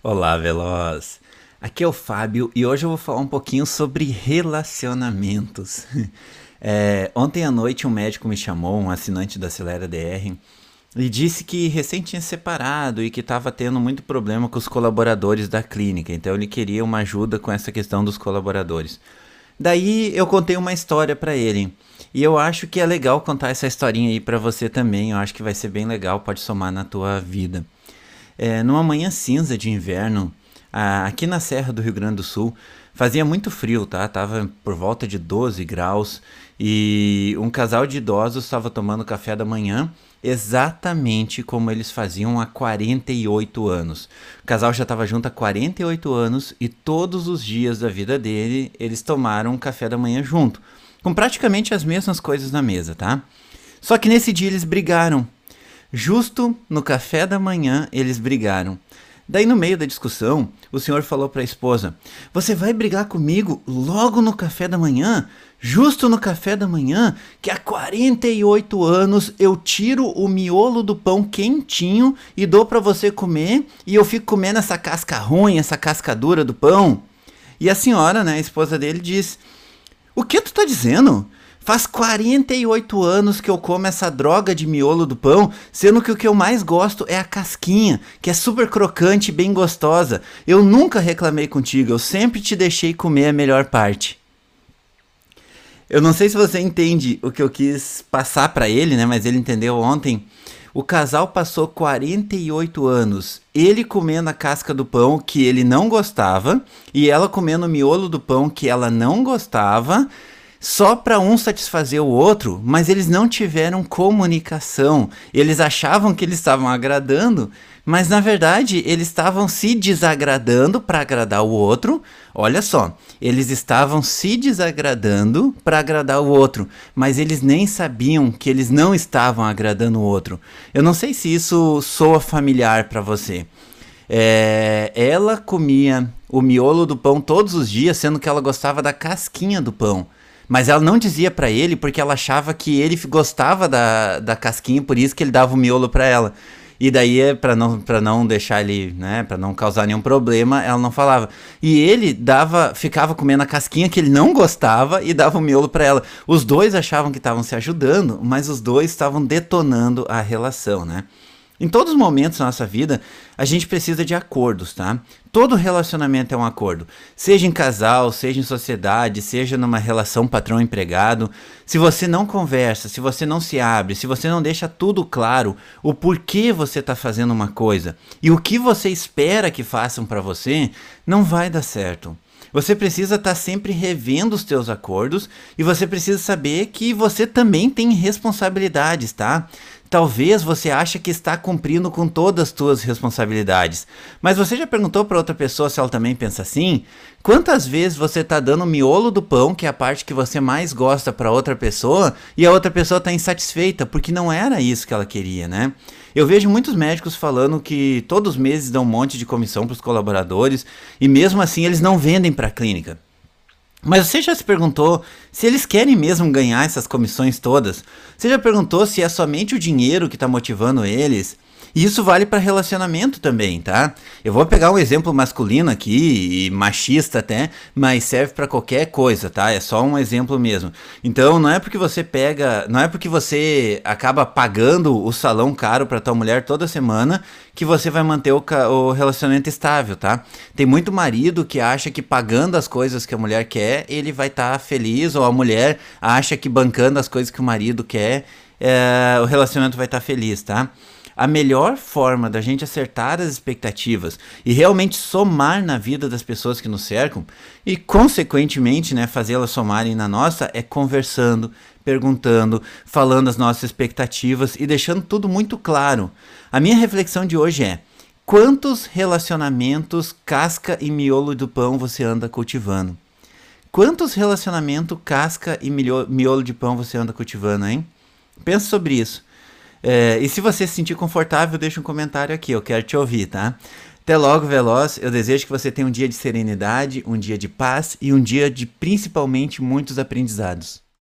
Olá, Veloz! Aqui é o Fábio e hoje eu vou falar um pouquinho sobre relacionamentos. É, ontem à noite um médico me chamou, um assinante da Acelera DR, e disse que recém tinha separado e que estava tendo muito problema com os colaboradores da clínica, então ele queria uma ajuda com essa questão dos colaboradores. Daí eu contei uma história para ele. E eu acho que é legal contar essa historinha aí para você também. Eu acho que vai ser bem legal, pode somar na tua vida. É, numa manhã cinza de inverno, aqui na Serra do Rio Grande do Sul, fazia muito frio, tá? Tava por volta de 12 graus e um casal de idosos estava tomando café da manhã exatamente como eles faziam há 48 anos. O casal já estava junto há 48 anos e todos os dias da vida dele eles tomaram café da manhã junto, com praticamente as mesmas coisas na mesa, tá? Só que nesse dia eles brigaram Justo no café da manhã eles brigaram. Daí, no meio da discussão, o senhor falou para a esposa: Você vai brigar comigo logo no café da manhã? Justo no café da manhã, que há 48 anos eu tiro o miolo do pão quentinho e dou para você comer, e eu fico comendo essa casca ruim, essa casca dura do pão. E a senhora, né, a esposa dele, diz: O que tu tá dizendo? Faz 48 anos que eu como essa droga de miolo do pão, sendo que o que eu mais gosto é a casquinha, que é super crocante e bem gostosa. Eu nunca reclamei contigo, eu sempre te deixei comer a melhor parte. Eu não sei se você entende o que eu quis passar para ele, né, mas ele entendeu ontem. O casal passou 48 anos, ele comendo a casca do pão que ele não gostava e ela comendo o miolo do pão que ela não gostava só para um satisfazer o outro, mas eles não tiveram comunicação. Eles achavam que eles estavam agradando, mas na verdade eles estavam se desagradando para agradar o outro. Olha só, eles estavam se desagradando para agradar o outro, mas eles nem sabiam que eles não estavam agradando o outro. Eu não sei se isso soa familiar para você. É, ela comia o miolo do pão todos os dias, sendo que ela gostava da casquinha do pão. Mas ela não dizia para ele porque ela achava que ele gostava da, da casquinha, por isso que ele dava o miolo para ela. E daí, é para não, pra não deixar ele, né, para não causar nenhum problema, ela não falava. E ele dava, ficava comendo a casquinha que ele não gostava e dava o miolo para ela. Os dois achavam que estavam se ajudando, mas os dois estavam detonando a relação, né? Em todos os momentos da nossa vida, a gente precisa de acordos, tá? Todo relacionamento é um acordo. Seja em casal, seja em sociedade, seja numa relação patrão-empregado. Se você não conversa, se você não se abre, se você não deixa tudo claro, o porquê você está fazendo uma coisa e o que você espera que façam para você, não vai dar certo. Você precisa estar tá sempre revendo os teus acordos e você precisa saber que você também tem responsabilidades, tá? Talvez você ache que está cumprindo com todas as suas responsabilidades. Mas você já perguntou para outra pessoa se ela também pensa assim? Quantas vezes você está dando o miolo do pão, que é a parte que você mais gosta, para outra pessoa, e a outra pessoa está insatisfeita, porque não era isso que ela queria, né? Eu vejo muitos médicos falando que todos os meses dão um monte de comissão para os colaboradores, e mesmo assim eles não vendem para a clínica. Mas você já se perguntou se eles querem mesmo ganhar essas comissões todas? Você já perguntou se é somente o dinheiro que está motivando eles? E isso vale para relacionamento também, tá? Eu vou pegar um exemplo masculino aqui, e machista até, mas serve para qualquer coisa, tá? É só um exemplo mesmo. Então, não é porque você pega, não é porque você acaba pagando o salão caro para tua mulher toda semana que você vai manter o, o relacionamento estável, tá? Tem muito marido que acha que pagando as coisas que a mulher quer, ele vai estar tá feliz, ou a mulher acha que bancando as coisas que o marido quer, é, o relacionamento vai estar tá feliz, tá? A melhor forma da gente acertar as expectativas e realmente somar na vida das pessoas que nos cercam e, consequentemente, né, fazê-las somarem na nossa é conversando, perguntando, falando as nossas expectativas e deixando tudo muito claro. A minha reflexão de hoje é: quantos relacionamentos casca e miolo do pão você anda cultivando? Quantos relacionamentos casca e miolo de pão você anda cultivando, hein? Pensa sobre isso. É, e se você se sentir confortável, deixa um comentário aqui, eu quero te ouvir, tá? Até logo, Veloz. Eu desejo que você tenha um dia de serenidade, um dia de paz e um dia de principalmente muitos aprendizados.